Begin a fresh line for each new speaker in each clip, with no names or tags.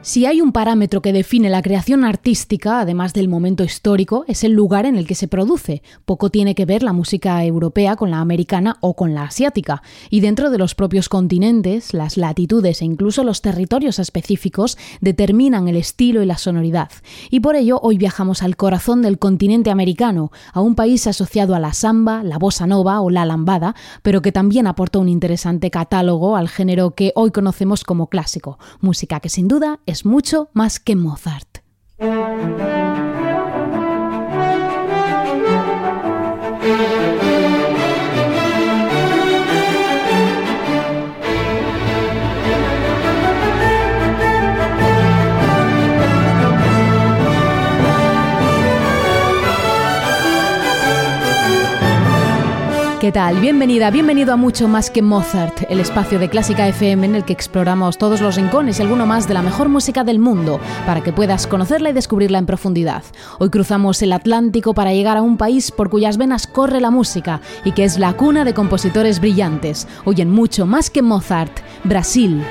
Si hay un parámetro que define la creación artística, además del momento histórico, es el lugar en el que se produce. Poco tiene que ver la música europea con la americana o con la asiática. Y dentro de los propios continentes, las latitudes e incluso los territorios específicos determinan el estilo y la sonoridad. Y por ello hoy viajamos al corazón del continente americano, a un país asociado a la samba, la bossa nova o la lambada, pero que también aporta un interesante catálogo al género que hoy conocemos como clásico, música que sin duda es mucho más que Mozart. ¿Qué tal? Bienvenida, bienvenido a Mucho Más que Mozart, el espacio de Clásica FM en el que exploramos todos los rincones y alguno más de la mejor música del mundo, para que puedas conocerla y descubrirla en profundidad. Hoy cruzamos el Atlántico para llegar a un país por cuyas venas corre la música y que es la cuna de compositores brillantes. Hoy en Mucho Más que Mozart, Brasil.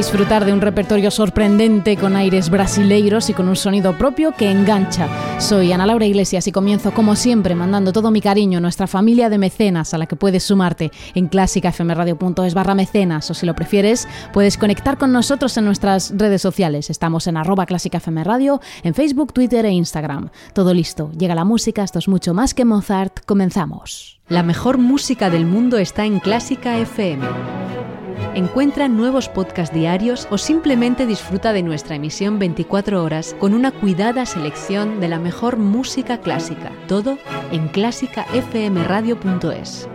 Disfrutar de un repertorio sorprendente con aires brasileiros y con un sonido propio que engancha. Soy Ana Laura Iglesias y comienzo como siempre mandando todo mi cariño a nuestra familia de mecenas a la que puedes sumarte en clásicafmradio.es barra mecenas o si lo prefieres puedes conectar con nosotros en nuestras redes sociales. Estamos en arroba clásicafmradio en Facebook, Twitter e Instagram. Todo listo, llega la música, esto es mucho más que Mozart, comenzamos.
La mejor música del mundo está en Clásica FM. Encuentra nuevos podcasts diarios o simplemente disfruta de nuestra emisión 24 horas con una cuidada selección de la mejor música clásica. Todo en clásicafmradio.es.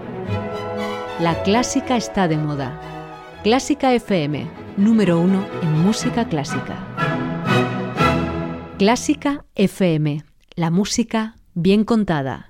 La clásica está de moda. Clásica FM, número uno en música clásica. Clásica FM, la música bien contada.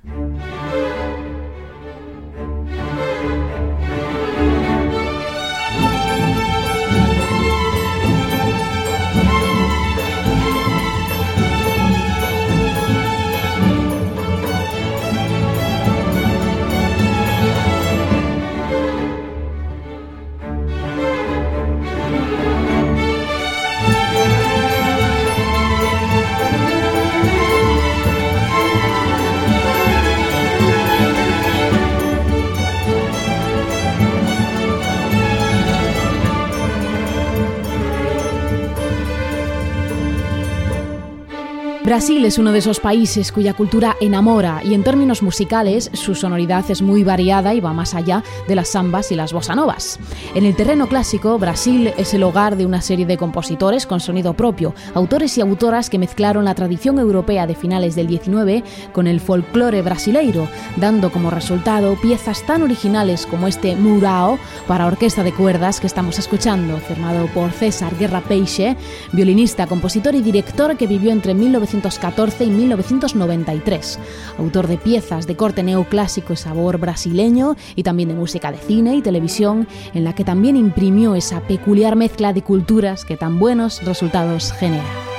Brasil es uno de esos países cuya cultura enamora y en términos musicales su sonoridad es muy variada y va más allá de las zambas y las bossa novas. En el terreno clásico, Brasil es el hogar de una serie de compositores con sonido propio, autores y autoras que mezclaron la tradición europea de finales del 19 con el folclore brasileiro, dando como resultado piezas tan originales como este Murao para orquesta de cuerdas que estamos escuchando, firmado por César Guerra Peixe, violinista, compositor y director que vivió entre 1900 1914 y 1993. Autor de piezas de corte neoclásico y sabor brasileño y también de música de cine y televisión, en la que también imprimió esa peculiar mezcla de culturas que tan buenos resultados genera.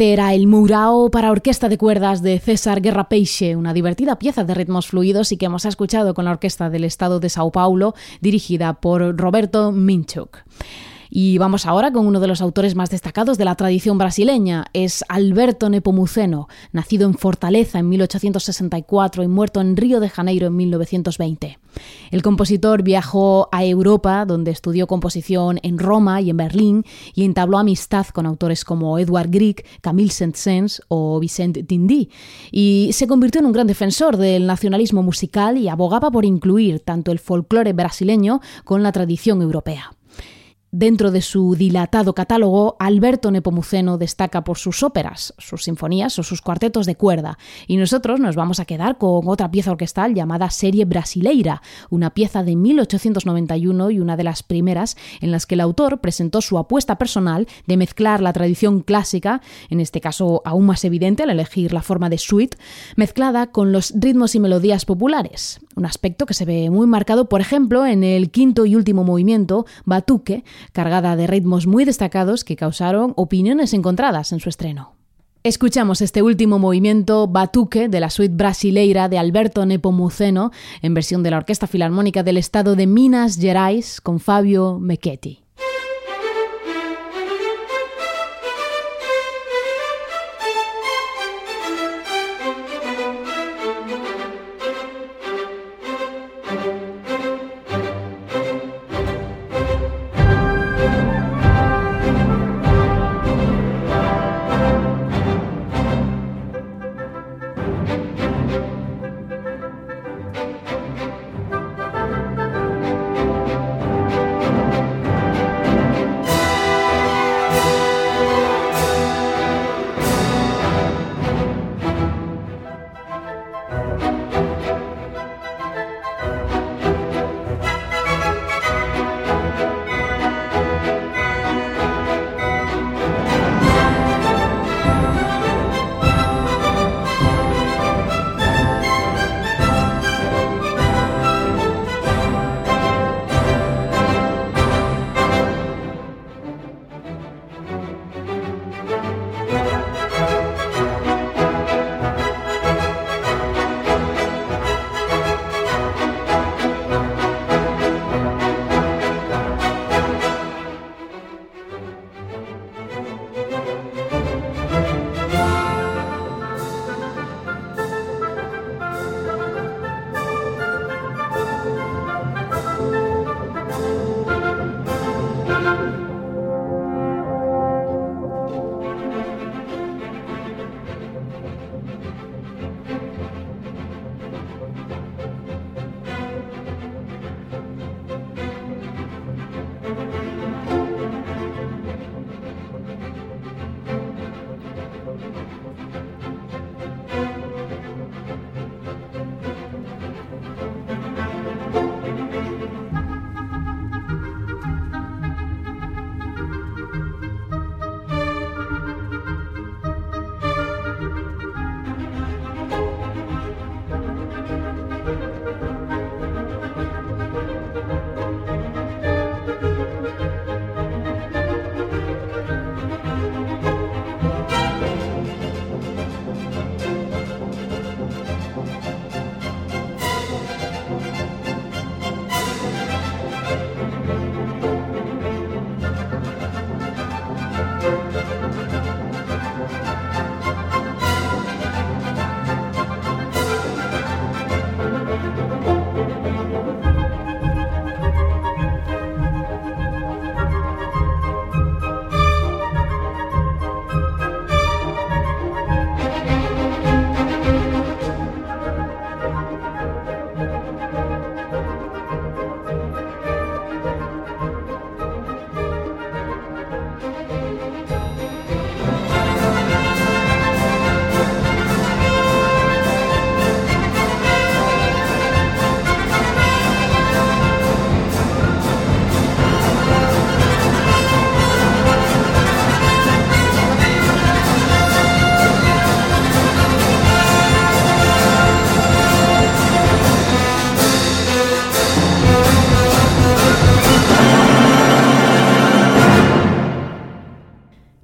Este era el Murao para orquesta de cuerdas de César Guerra Peixe, una divertida pieza de ritmos fluidos y que hemos escuchado con la Orquesta del Estado de Sao Paulo, dirigida por Roberto Minchuk. Y vamos ahora con uno de los autores más destacados de la tradición brasileña. Es Alberto Nepomuceno, nacido en Fortaleza en 1864 y muerto en Río de Janeiro en 1920. El compositor viajó a Europa, donde estudió composición en Roma y en Berlín, y entabló amistad con autores como Edward Grieg, Camille Saint-Saëns o Vicente Tindy, y se convirtió en un gran defensor del nacionalismo musical y abogaba por incluir tanto el folclore brasileño con la tradición europea. Dentro de su dilatado catálogo, Alberto Nepomuceno destaca por sus óperas, sus sinfonías o sus cuartetos de cuerda, y nosotros nos vamos a quedar con otra pieza orquestal llamada Serie Brasileira, una pieza de 1891 y una de las primeras en las que el autor presentó su apuesta personal de mezclar la tradición clásica, en este caso aún más evidente al elegir la forma de suite, mezclada con los ritmos y melodías populares, un aspecto que se ve muy marcado, por ejemplo, en el quinto y último movimiento, Batuque, cargada de ritmos muy destacados que causaron opiniones encontradas en su estreno. Escuchamos este último movimiento Batuque de la suite brasileira de Alberto Nepomuceno en versión de la Orquesta Filarmónica del Estado de Minas Gerais con Fabio Mecchetti.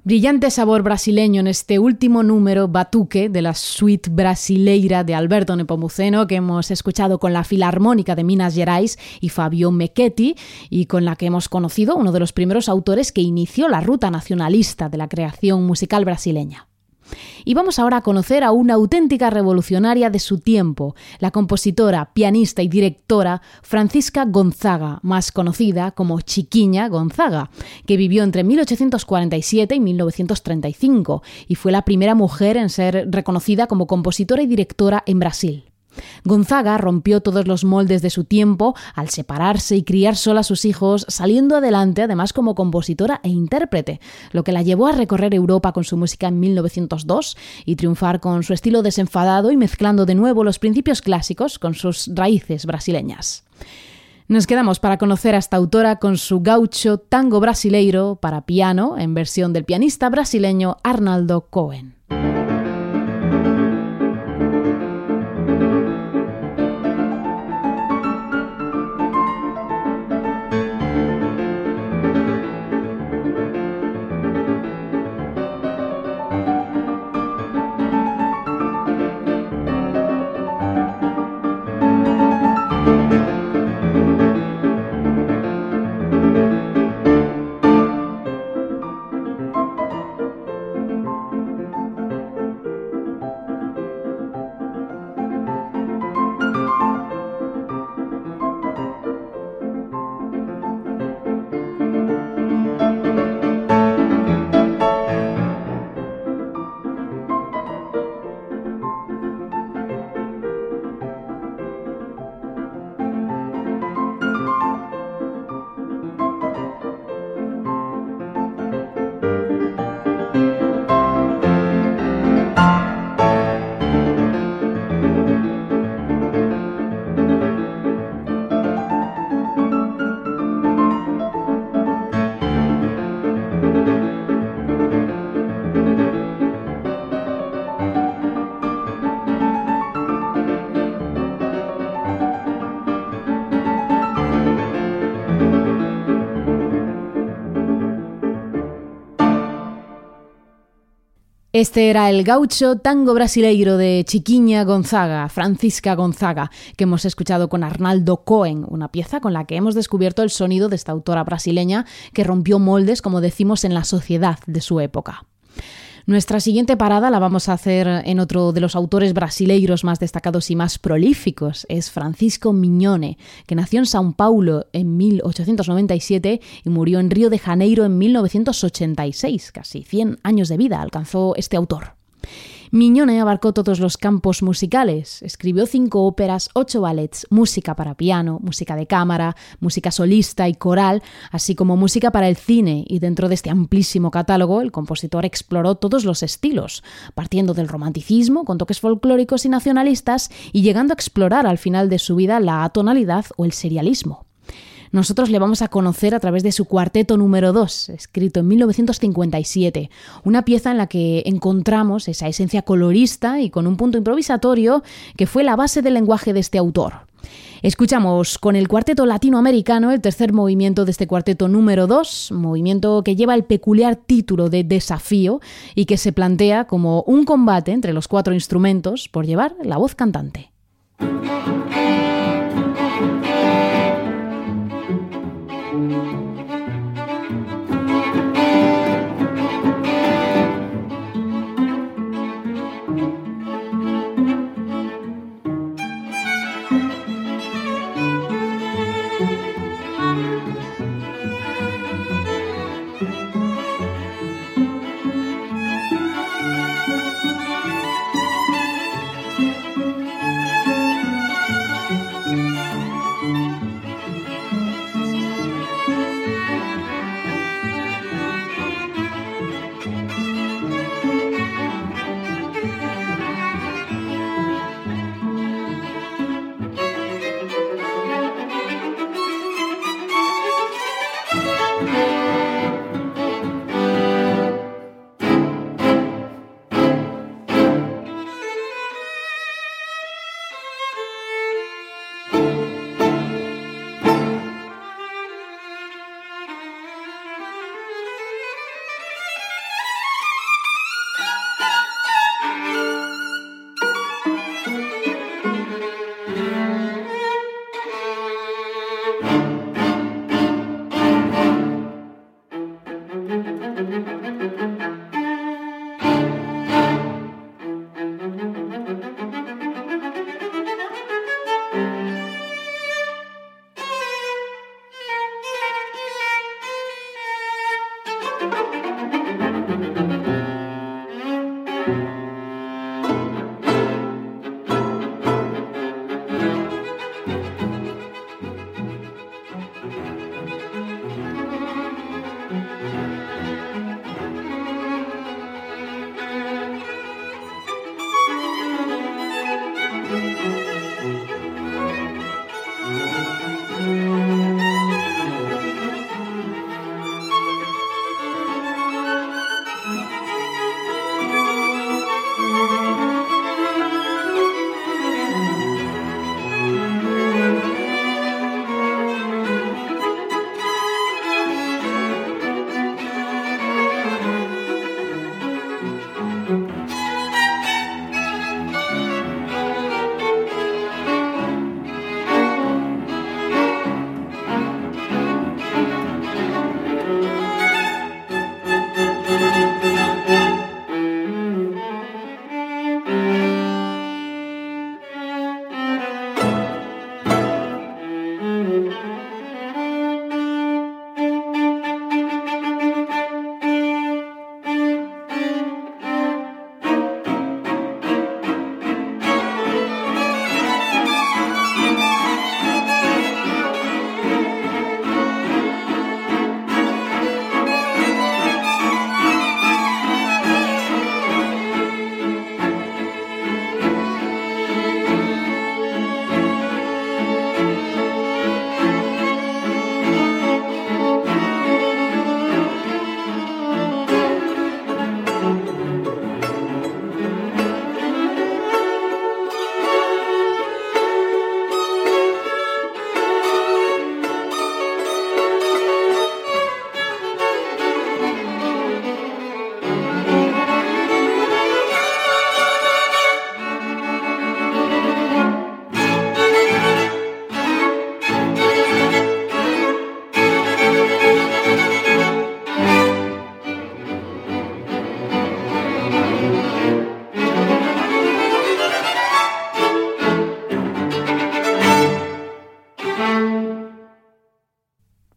Brillante sabor brasileño en este último número Batuque de la suite brasileira de Alberto Nepomuceno que hemos escuchado con la Filarmónica de Minas Gerais y Fabio Mecchetti y con la que hemos conocido uno de los primeros autores que inició la ruta nacionalista de la creación musical brasileña. Y vamos ahora a conocer a una auténtica revolucionaria de su tiempo, la compositora, pianista y directora Francisca Gonzaga, más conocida como Chiquiña Gonzaga, que vivió entre 1847 y 1935 y fue la primera mujer en ser reconocida como compositora y directora en Brasil. Gonzaga rompió todos los moldes de su tiempo al separarse y criar sola a sus hijos, saliendo adelante además como compositora e intérprete, lo que la llevó a recorrer Europa con su música en 1902 y triunfar con su estilo desenfadado y mezclando de nuevo los principios clásicos con sus raíces brasileñas. Nos quedamos para conocer a esta autora con su gaucho tango brasileiro para piano en versión del pianista brasileño Arnaldo Cohen. Este era el gaucho tango brasileiro de Chiquiña Gonzaga, Francisca Gonzaga, que hemos escuchado con Arnaldo Cohen, una pieza con la que hemos descubierto el sonido de esta autora brasileña que rompió moldes, como decimos, en la sociedad de su época. Nuestra siguiente parada la vamos a hacer en otro de los autores brasileiros más destacados y más prolíficos. Es Francisco Miñone, que nació en São Paulo en 1897 y murió en Río de Janeiro en 1986. Casi 100 años de vida alcanzó este autor. Miñone abarcó todos los campos musicales. Escribió cinco óperas, ocho ballets, música para piano, música de cámara, música solista y coral, así como música para el cine, y dentro de este amplísimo catálogo el compositor exploró todos los estilos, partiendo del romanticismo con toques folclóricos y nacionalistas y llegando a explorar al final de su vida la atonalidad o el serialismo nosotros le vamos a conocer a través de su cuarteto número 2, escrito en 1957, una pieza en la que encontramos esa esencia colorista y con un punto improvisatorio que fue la base del lenguaje de este autor. Escuchamos con el cuarteto latinoamericano el tercer movimiento de este cuarteto número 2, movimiento que lleva el peculiar título de Desafío y que se plantea como un combate entre los cuatro instrumentos por llevar la voz cantante.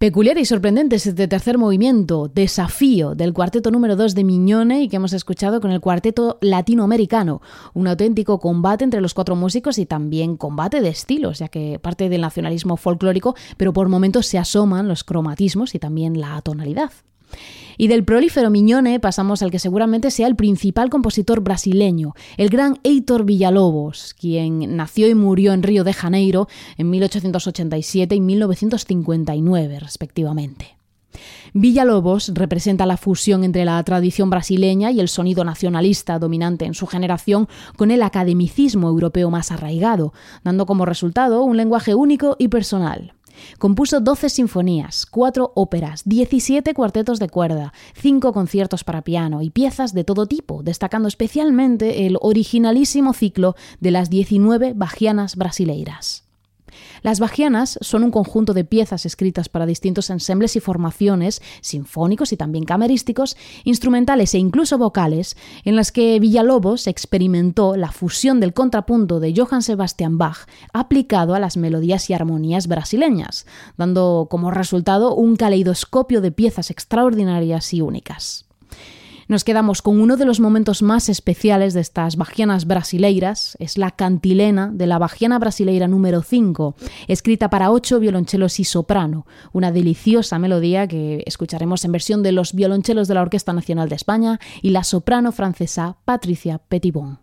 Peculiar y sorprendente es este tercer movimiento, Desafío, del cuarteto número 2 de Miñone y que hemos escuchado con el cuarteto latinoamericano. Un auténtico combate entre los cuatro músicos y también combate de estilos, ya que parte del nacionalismo folclórico, pero por momentos se asoman los cromatismos y también la tonalidad. Y del prolífero Miñone pasamos al que seguramente sea el principal compositor brasileño, el gran Heitor Villalobos, quien nació y murió en Río de Janeiro en 1887 y 1959, respectivamente. Villalobos representa la fusión entre la tradición brasileña y el sonido nacionalista dominante en su generación con el academicismo europeo más arraigado, dando como resultado un lenguaje único y personal. Compuso 12 sinfonías, 4 óperas, 17 cuartetos de cuerda, 5 conciertos para piano y piezas de todo tipo, destacando especialmente el originalísimo ciclo de las 19 bajianas brasileiras. Las bajianas son un conjunto de piezas escritas para distintos ensembles y formaciones, sinfónicos y también camerísticos, instrumentales e incluso vocales, en las que Villalobos experimentó la fusión del contrapunto de Johann Sebastian Bach aplicado a las melodías y armonías brasileñas, dando como resultado un caleidoscopio de piezas extraordinarias y únicas. Nos quedamos con uno de los momentos más especiales de estas bajianas brasileiras, es la cantilena de la bajiana brasileira número 5, escrita para ocho violonchelos y soprano, una deliciosa melodía que escucharemos en versión de los violonchelos de la Orquesta Nacional de España y la soprano francesa Patricia Petitbon.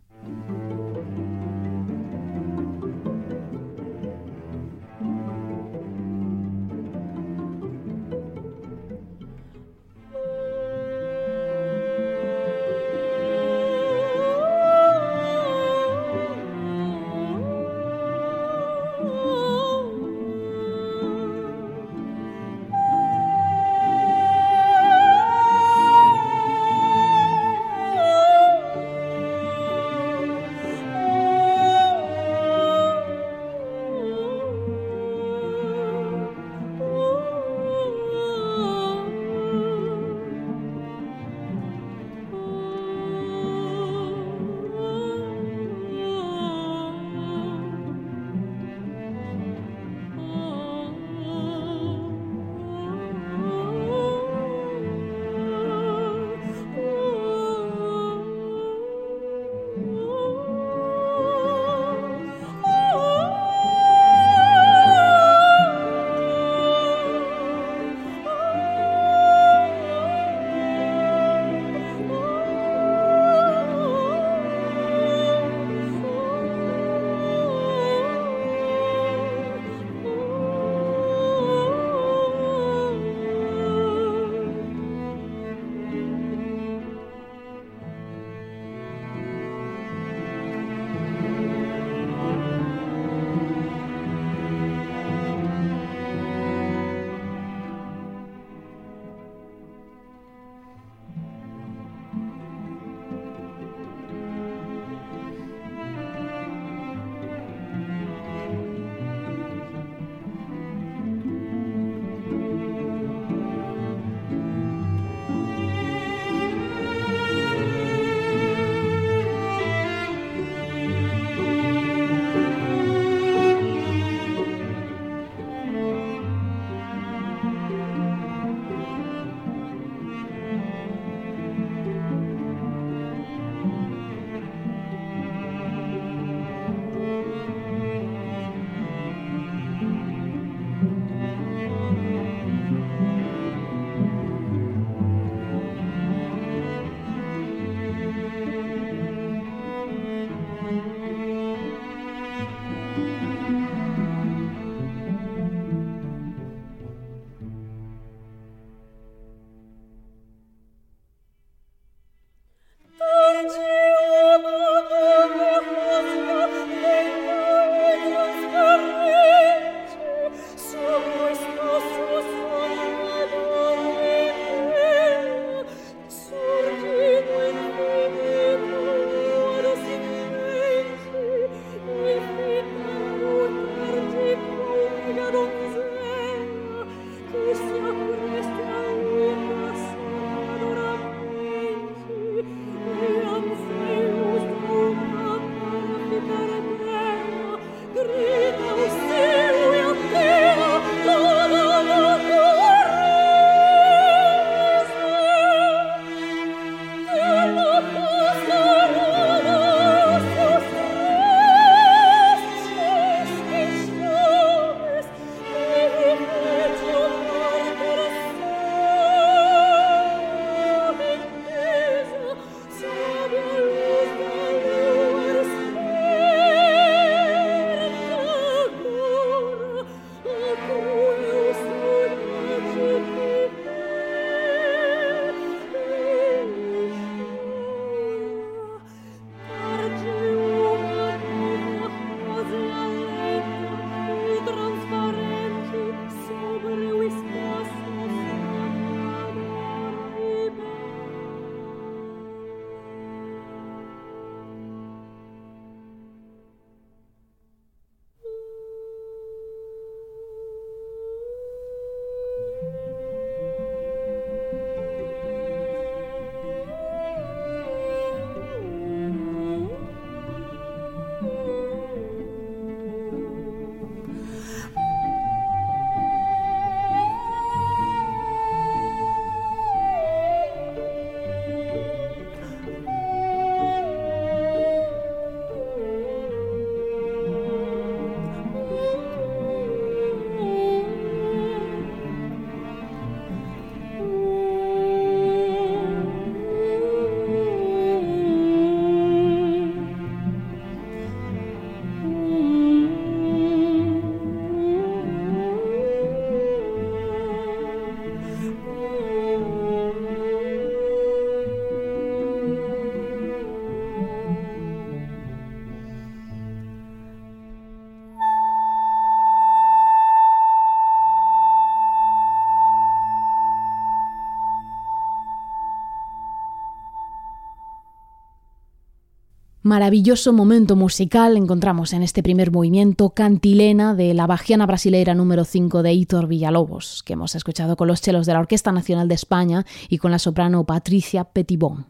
Maravilloso momento musical encontramos en este primer movimiento Cantilena de la Bajiana Brasileira número 5 de Hitor Villalobos, que hemos escuchado con los chelos de la Orquesta Nacional de España y con la soprano Patricia Petibón.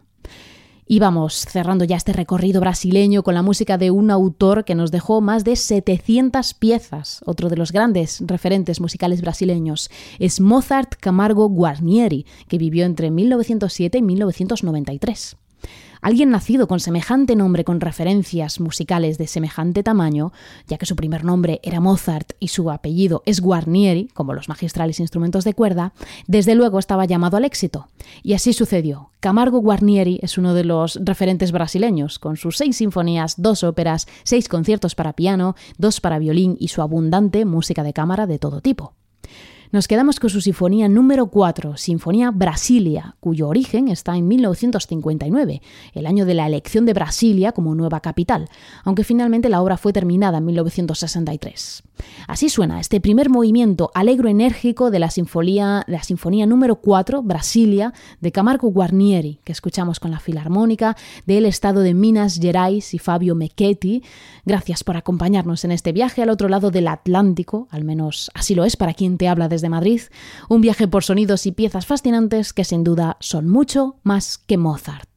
Y vamos cerrando ya este recorrido brasileño con la música de un autor que nos dejó más de 700 piezas. Otro de los grandes referentes musicales brasileños es Mozart Camargo Guarnieri, que vivió entre 1907 y 1993. Alguien nacido con semejante nombre con referencias musicales de semejante tamaño, ya que su primer nombre era Mozart y su apellido es Guarnieri, como los magistrales instrumentos de cuerda, desde luego estaba llamado al éxito. Y así sucedió. Camargo Guarnieri es uno de los referentes brasileños, con sus seis sinfonías, dos óperas, seis conciertos para piano, dos para violín y su abundante música de cámara de todo tipo. Nos quedamos con su sinfonía número 4, Sinfonía Brasilia, cuyo origen está en 1959, el año de la elección de Brasilia como nueva capital, aunque finalmente la obra fue terminada en 1963. Así suena este primer movimiento alegro enérgico de la sinfonía, la sinfonía número 4, Brasilia, de Camargo Guarnieri, que escuchamos con la Filarmónica del Estado de Minas Gerais y Fabio Mecchetti. Gracias por acompañarnos en este viaje al otro lado del Atlántico, al menos así lo es para quien te habla desde Madrid, un viaje por sonidos y piezas fascinantes que sin duda son mucho más que Mozart.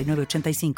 906985.